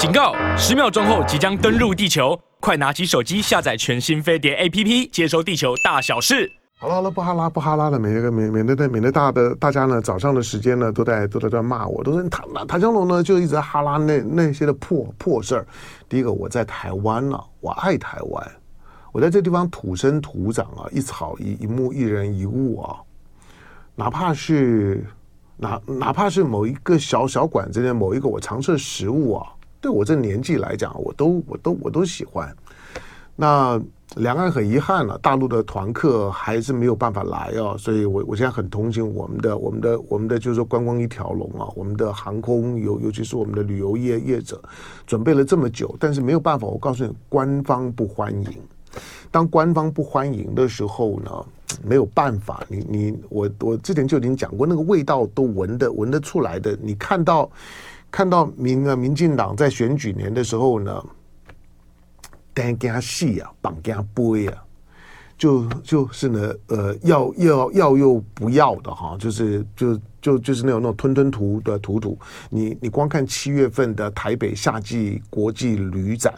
警告！十秒钟后即将登陆地球，快拿起手机下载全新飞碟 APP，接收地球大小事。好了好了，不哈拉不哈拉的，免得免免得免得大的大家呢早上的时间呢都在都在在骂我，都说唐唐江龙呢就一直在哈拉那那些的破破事儿。第一个，我在台湾了，我爱台湾，我在这地方土生土长啊，一草一一木一人一物啊，哪怕是哪哪怕是某一个小小馆子里某一个我常吃的食物啊。对我这年纪来讲，我都我都我都喜欢。那两岸很遗憾了，大陆的团客还是没有办法来哦，所以我我现在很同情我们的我们的我们的就是说观光一条龙啊，我们的航空尤尤其是我们的旅游业业者，准备了这么久，但是没有办法。我告诉你，官方不欢迎。当官方不欢迎的时候呢，没有办法。你你我我之前就已经讲过，那个味道都闻得闻得出来的。你看到。看到民啊，民进党在选举年的时候呢，单加戏啊，绑加杯啊，就就是呢，呃，要要要又不要的哈，就是就就就是那种那种吞吞吐的吐吐。你你光看七月份的台北夏季国际旅展。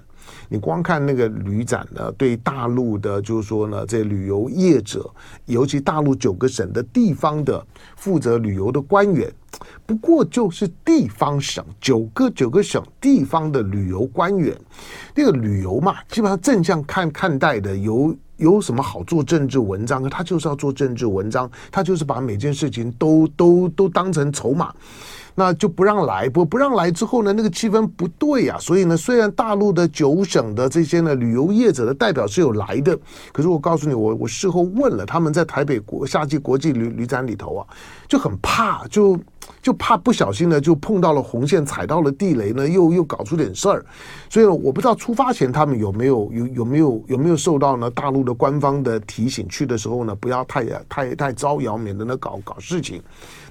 你光看那个旅展呢，对大陆的，就是说呢，这旅游业者，尤其大陆九个省的地方的负责旅游的官员，不过就是地方省九个九个省地方的旅游官员，那个旅游嘛，基本上正向看看待的，有有什么好做政治文章？他就是要做政治文章，他就是把每件事情都都都当成筹码。那就不让来，不不让来之后呢，那个气氛不对呀、所以呢，虽然大陆的九省的这些呢旅游业者的代表是有来的，可是我告诉你，我我事后问了，他们在台北国夏季国际旅旅展里头啊，就很怕，就就怕不小心呢就碰到了红线，踩到了地雷呢，又又搞出点事儿。所以，我不知道出发前他们有没有有有没有有没有受到呢大陆的官方的提醒，去的时候呢不要太太太招摇，免得呢搞搞事情。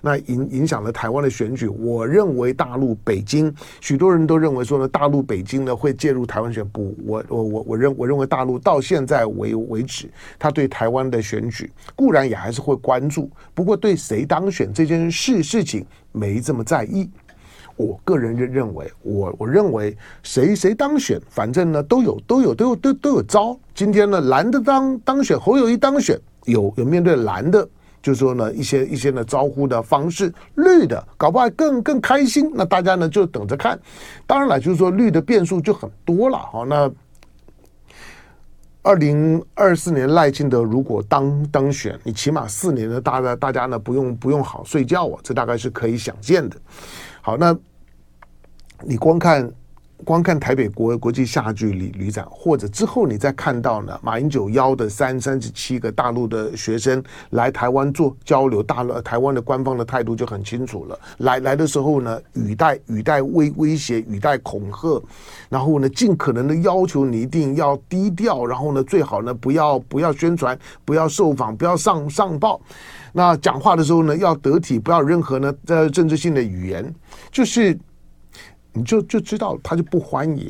那影影响了台湾的选举，我认为大陆北京许多人都认为说呢，大陆北京呢会介入台湾选。不，我我我我认我认为大陆到现在为为止，他对台湾的选举固然也还是会关注，不过对谁当选这件事事情没这么在意。我个人认认为，我我认为谁谁当选，反正呢都有都有都有都都有招。今天呢蓝的当当选，侯友谊当选，有有面对蓝的。就是说呢，一些一些呢招呼的方式，绿的搞不好更更开心。那大家呢就等着看。当然了，就是说绿的变数就很多了。好，那二零二四年赖清德如果当当选，你起码四年呢，大家大家呢不用不用好睡觉啊，这大概是可以想见的。好，那你光看。光看台北国国际夏剧旅旅展，或者之后你再看到呢，马英九邀的三三十七个大陆的学生来台湾做交流，大陆台湾的官方的态度就很清楚了。来来的时候呢，语带语带威威胁，语带恐吓，然后呢，尽可能的要求你一定要低调，然后呢，最好呢不要不要宣传，不要受访，不要上上报。那讲话的时候呢，要得体，不要任何呢在政治性的语言，就是。你就就知道他就不欢迎，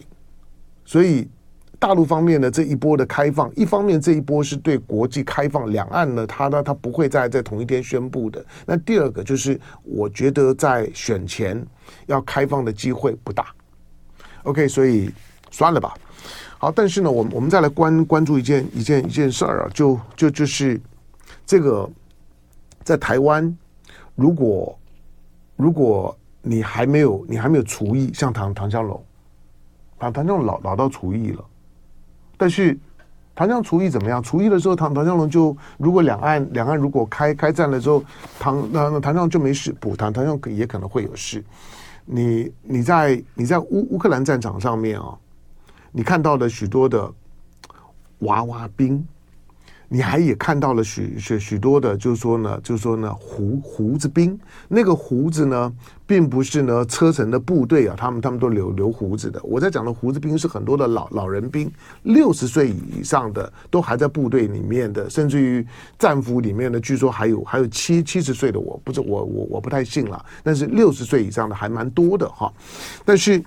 所以大陆方面的这一波的开放，一方面这一波是对国际开放，两岸呢，他呢他不会再在同一天宣布的。那第二个就是，我觉得在选前要开放的机会不大。OK，所以算了吧。好，但是呢，我们我们再来关关注一件一件一件事儿啊，就就就是这个在台湾，如果如果。你还没有，你还没有厨艺，像唐唐湘龙，唐唐湘龙老老到厨艺了，但是唐湘除役怎么样？厨艺的时候，唐唐湘龙就如果两岸两岸如果开开战了之后，唐那那唐湘龙就没事，补唐唐湘龙也可能会有事。你你在你在乌乌克兰战场上面啊，你看到了许多的娃娃兵。你还也看到了许许许多的，就是说呢，就是说呢，胡胡子兵，那个胡子呢，并不是呢车臣的部队啊，他们他们都留留胡子的。我在讲的胡子兵是很多的老老人兵，六十岁以上的都还在部队里面的，甚至于战俘里面的，据说还有还有七七十岁的，我不是我我我不太信了，但是六十岁以上的还蛮多的哈。但是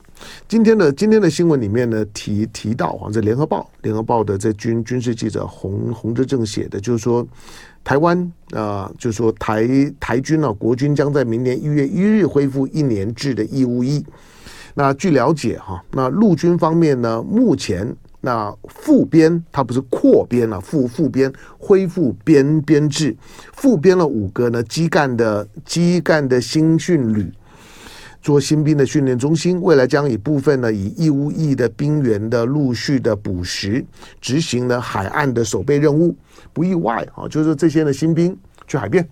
今天的今天的新闻里面呢，提提到啊，这联合报联合报的这军军事记者洪洪之正写的，就是说台湾啊、就是说台台军啊，国军将在明年一月一日恢复一年制的义务役。那据了解哈，那陆军方面呢，目前那复编，它不是扩编了，复复编恢复编编制，复编了五个呢基干的基干的新训旅，做新兵的训练中心。未来将以部分呢以义务役的兵员的陆续的补实，执行呢海岸的守备任务。不意外啊，就是这些呢新兵去海边，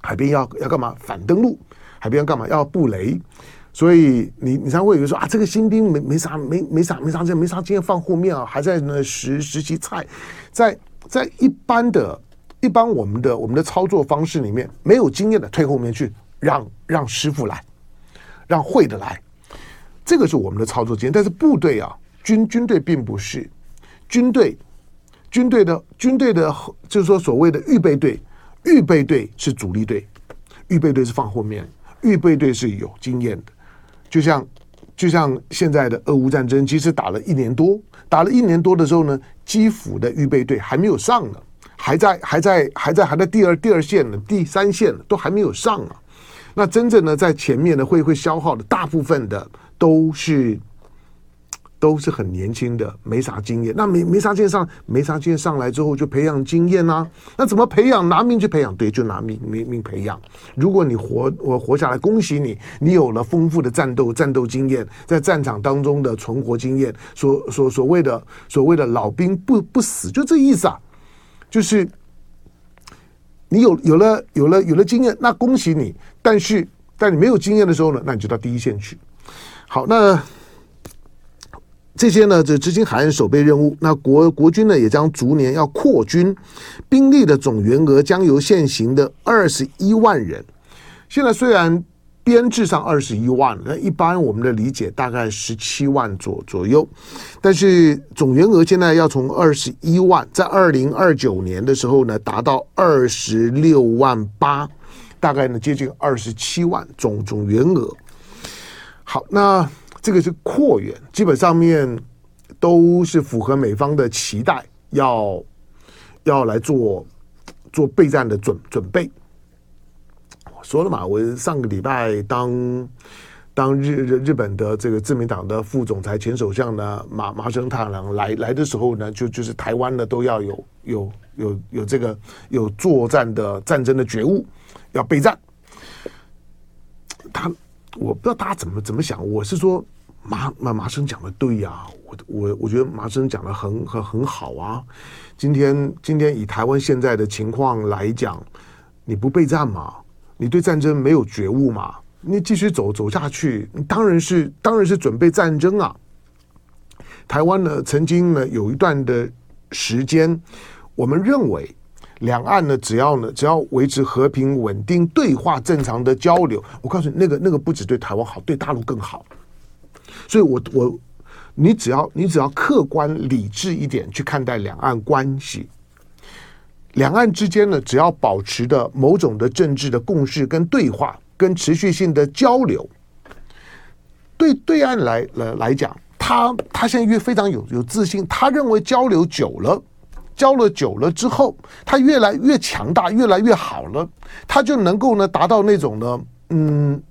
海边要要干嘛？反登陆，海边要干嘛？要布雷。所以你你才会有人说啊，这个新兵没没啥没没啥没啥经没啥经验放后面啊，还在那实实习菜，在在一般的一般我们的我们的操作方式里面，没有经验的退后面去，让让师傅来，让会的来，这个是我们的操作经验。但是部队啊，军军队并不是军队，军队的军队的，就是说所谓的预备队，预备队是主力队，预备队是放后面，预备队是有经验的。就像，就像现在的俄乌战争，其实打了一年多，打了一年多的时候呢，基辅的预备队还没有上呢，还在还在还在还在第二第二线呢，第三线都还没有上啊。那真正呢在前面呢，会会消耗的大部分的都是。都是很年轻的，没啥经验。那没没啥经验上，没啥经验上来之后就培养经验呐、那怎么培养？拿命去培养？对，就拿命命命培养。如果你活我活下来，恭喜你，你有了丰富的战斗战斗经验，在战场当中的存活经验。所所所谓的所谓的老兵不不死，就这意思啊。就是你有有了有了有了经验，那恭喜你。但是但你没有经验的时候呢，那你就到第一线去。好，那。这些呢，这执行海岸守备任务。那国国军呢，也将逐年要扩军，兵力的总员额将由现行的二十一万人。现在虽然编制上二十一万，那一般我们的理解大概十七万左左右，但是总员额现在要从二十一万，在二零二九年的时候呢，达到二十六万八，大概呢接近二十七万总总员额。好，那。这个是扩员，基本上面都是符合美方的期待，要要来做做备战的准准备。说了嘛，我上个礼拜当当日日日本的这个自民党的副总裁、前首相呢麻麻生太郎来来的时候呢，就就是台湾呢都要有有有有这个有作战的战争的觉悟，要备战。他。我不知道大家怎么怎么想，我是说麻麻麻生讲的对呀，我我我觉得麻生讲的很很很好啊。今天今天以台湾现在的情况来讲，你不备战嘛，你对战争没有觉悟嘛，你继续走走下去，当然是当然是准备战争啊。台湾呢，曾经呢有一段的时间，我们认为。两岸呢，只要呢，只要维持和平稳定对话正常的交流，我告诉你，那个那个不止对台湾好，对大陆更好。所以我我你只要你只要客观理智一点去看待两岸关系，两岸之间呢，只要保持的某种的政治的共识跟对话跟持续性的交流，对对岸来来来讲，他他现在越非常有有自信，他认为交流久了。交了久了之后，他越来越强大，越来越好了，他就能够呢达到那种呢，嗯，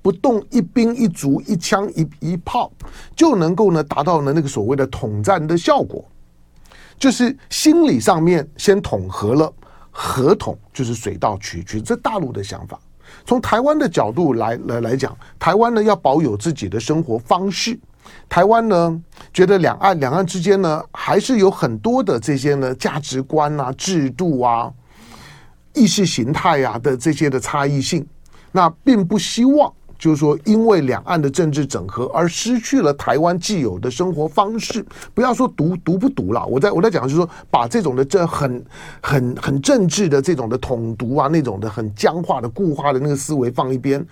不动一兵一卒一枪一一炮，就能够呢达到呢那个所谓的统战的效果，就是心理上面先统合了，合统就是水到渠成，这大陆的想法。从台湾的角度来来来讲，台湾呢要保有自己的生活方式。台湾呢，觉得两岸两岸之间呢，还是有很多的这些呢价值观啊、制度啊、意识形态啊的这些的差异性，那并不希望就是说，因为两岸的政治整合而失去了台湾既有的生活方式。不要说独独不独了，我在我在讲就是说，把这种的这很很很政治的这种的统独啊，那种的很僵化的固化的那个思维放一边，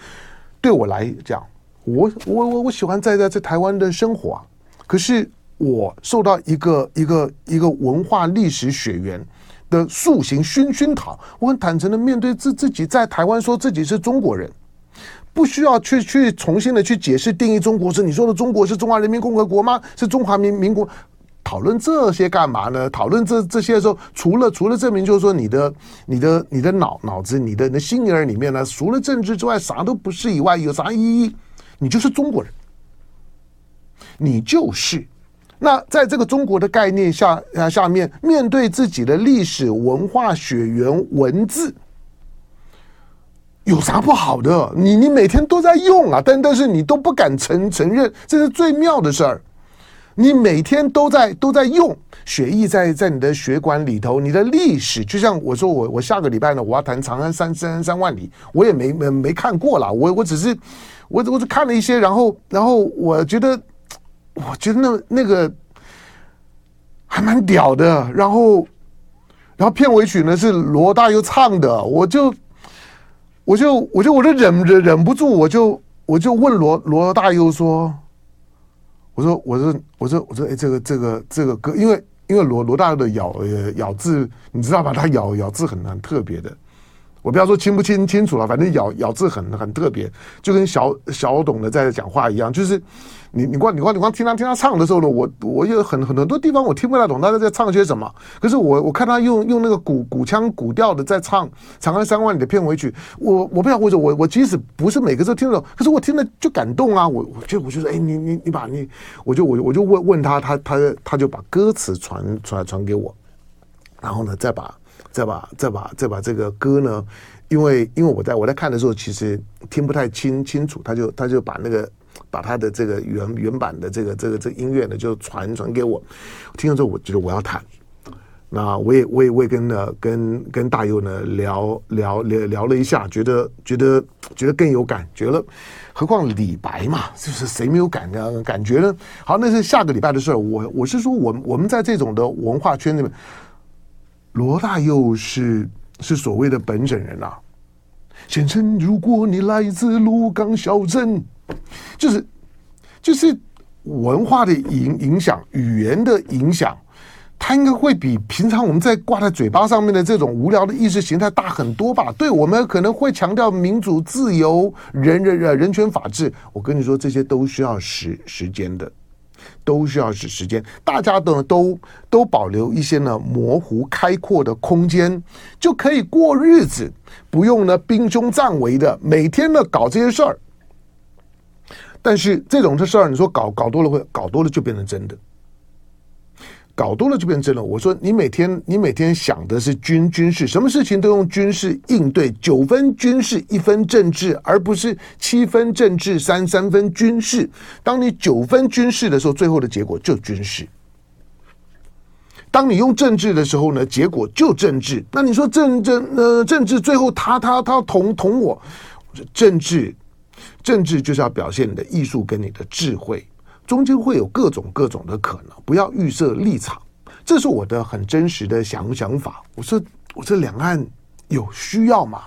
对我来讲。我我我我喜欢在在在台湾的生活啊，可是我受到一个一个一个文化历史血缘的塑形熏熏陶，我很坦诚的面对自自己在台湾说自己是中国人，不需要去去重新的去解释定义中国是你说的中国是中华人民共和国吗？是中华民民国？讨论这些干嘛呢？讨论这这些的时候，除了除了证明就是说你的你的你的脑脑子你的你的心眼里面呢，除了政治之外啥都不是以外，有啥意义？你就是中国人，你就是。那在这个中国的概念下下面，面对自己的历史文化血缘文字，有啥不好的？你你每天都在用啊，但但是你都不敢承承认，这是最妙的事儿。你每天都在都在用血液在在你的血管里头，你的历史就像我说我我下个礼拜呢，我要谈长安三三三万里，我也没没没看过啦，我我只是我我只看了一些，然后然后我觉得我觉得那那个还蛮屌的，然后然后片尾曲呢是罗大佑唱的，我就我就我就我就忍忍忍不住，我就我就问罗罗大佑说。我说，我说，我说，我说，哎，这个，这个，这个歌，因为，因为罗罗大佑的咬咬字，你知道吧？他咬咬字很很特别的。我不要说清不清清楚了，反正咬咬字很很特别，就跟小小董的在讲话一样，就是。你你光你光你光听他听他唱的时候呢，我我有很很多地方我听不太懂他在在唱些什么。可是我我看他用用那个古古腔古调的在唱《长安三万里》的片尾曲，我我不想或者我我即使不是每个字听得懂，可是我听了就感动啊！我我就我就说，哎，你你你把你，我就我我就问问他，他他他就把歌词传传传给我，然后呢，再把再把再把再把这个歌呢，因为因为我在我在看的时候其实听不太清清楚，他就他就把那个。把他的这个原原版的这个这个这音乐呢，就传传给我。听了之后，我觉得我要弹。那我也我也我也跟呢跟跟大佑呢聊聊聊聊了一下，觉得觉得觉得更有感觉了。何况李白嘛，就是谁没有感感感觉呢？好，那是下个礼拜的事儿。我我是说，我我们在这种的文化圈里面，罗大佑是是所谓的本省人啊。先生，如果你来自鹿港小镇。就是，就是文化的影影响，语言的影响，它应该会比平常我们在挂在嘴巴上面的这种无聊的意识形态大很多吧？对，我们可能会强调民主、自由、人人人权、法治。我跟你说，这些都需要时时间的，都需要时时间。大家都都都保留一些呢模糊开阔的空间，就可以过日子，不用呢兵凶战危的每天呢搞这些事儿。但是这种的事儿，你说搞搞多了会搞多了就变成真的，搞多了就变成真的。我说你每天你每天想的是军军事，什么事情都用军事应对，九分军事一分政治，而不是七分政治三三分军事。当你九分军事的时候，最后的结果就军事；当你用政治的时候呢，结果就政治。那你说政政呃政治最后他他他同同我，政治。政治就是要表现你的艺术跟你的智慧，中间会有各种各种的可能，不要预设立场，这是我的很真实的想想法。我说，我说两岸有需要吗？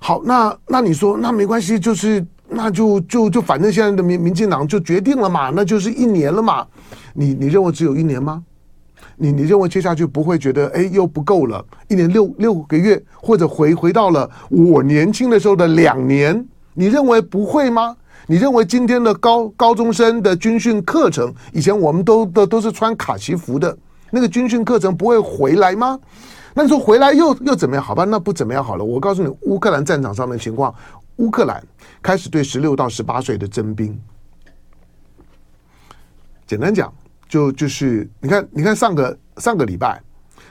好，那那你说那没关系，就是那就就就反正现在的民民进党就决定了嘛，那就是一年了嘛。你你认为只有一年吗？你你认为接下去不会觉得哎又不够了？一年六六个月，或者回回到了我年轻的时候的两年？你认为不会吗？你认为今天的高高中生的军训课程，以前我们都都都是穿卡其服的，那个军训课程不会回来吗？那你说回来又又怎么样？好吧，那不怎么样好了。我告诉你，乌克兰战场上面的情况，乌克兰开始对十六到十八岁的征兵。简单讲，就就是你看，你看上个上个礼拜，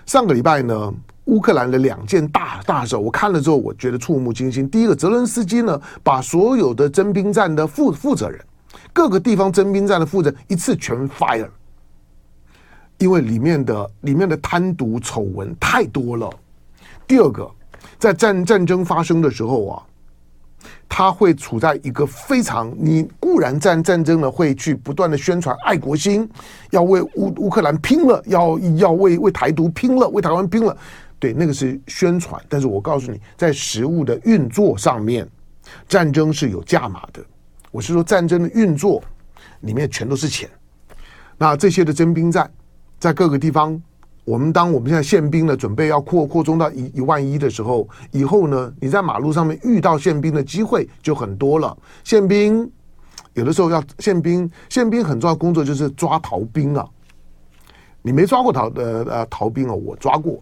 上个礼拜呢。乌克兰的两件大大事，我看了之后，我觉得触目惊心。第一个，泽伦斯基呢，把所有的征兵站的负负责人，各个地方征兵站的负责人一次全 fire，因为里面的里面的贪渎丑闻太多了。第二个，在战战争发生的时候啊。他会处在一个非常，你固然战战争呢，会去不断的宣传爱国心，要为乌乌克兰拼了，要要为为台独拼了，为台湾拼了，对，那个是宣传。但是我告诉你，在实物的运作上面，战争是有价码的。我是说，战争的运作里面全都是钱。那这些的征兵站，在各个地方。我们当我们现在宪兵呢，准备要扩扩充到一一万一的时候，以后呢，你在马路上面遇到宪兵的机会就很多了。宪兵有的时候要宪兵，宪兵很重要工作就是抓逃兵啊。你没抓过逃呃呃逃兵啊，我抓过，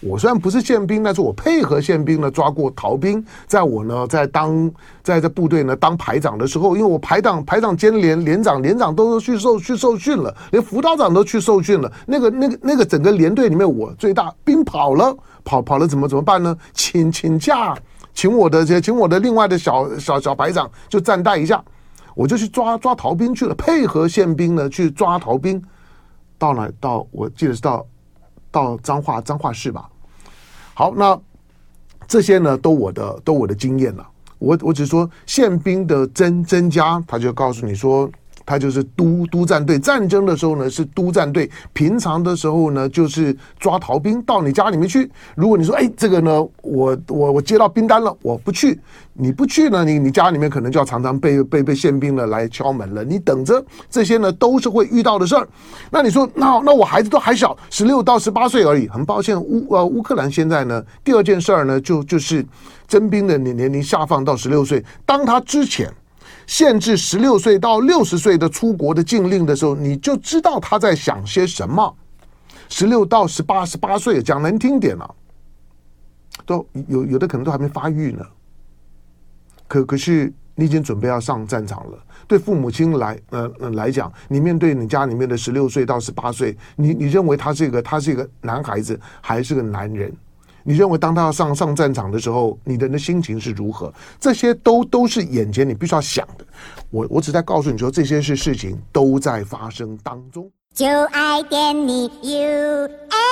我虽然不是宪兵，但是我配合宪兵呢抓过逃兵。在我呢在当在这部队呢当排长的时候，因为我排长排长兼连连长，连长都去受去受训了，连辅导长都去受训了。那个那个那个整个连队里面，我最大，兵跑了，跑跑了怎么怎么办呢？请请假，请我的这请我的另外的小小小排长就暂代一下，我就去抓抓逃兵去了，配合宪兵呢去抓逃兵。到哪？到我记得是到。到彰化彰化市吧。好，那这些呢，都我的都我的经验了。我我只是说宪兵的增增加，他就告诉你说。他就是督督战队，战争的时候呢是督战队，平常的时候呢就是抓逃兵到你家里面去。如果你说，哎，这个呢，我我我接到兵单了，我不去，你不去呢，你你家里面可能就要常常被被被宪兵呢来敲门了。你等着，这些呢都是会遇到的事儿。那你说，那那我孩子都还小，十六到十八岁而已。很抱歉，乌呃乌克兰现在呢，第二件事儿呢就就是征兵的年年龄下放到十六岁。当他之前。限制十六岁到六十岁的出国的禁令的时候，你就知道他在想些什么。十六到十八、十八岁，讲难听点了，都有有的可能都还没发育呢。可可是你已经准备要上战场了。对父母亲来呃呃来讲，你面对你家里面的十六岁到十八岁，你你认为他是一个他是一个男孩子还是个男人？你认为当他要上上战场的时候，你的那心情是如何？这些都都是眼前你必须要想的。我我只在告诉你说，这些是事情都在发生当中。就爱点你 UFO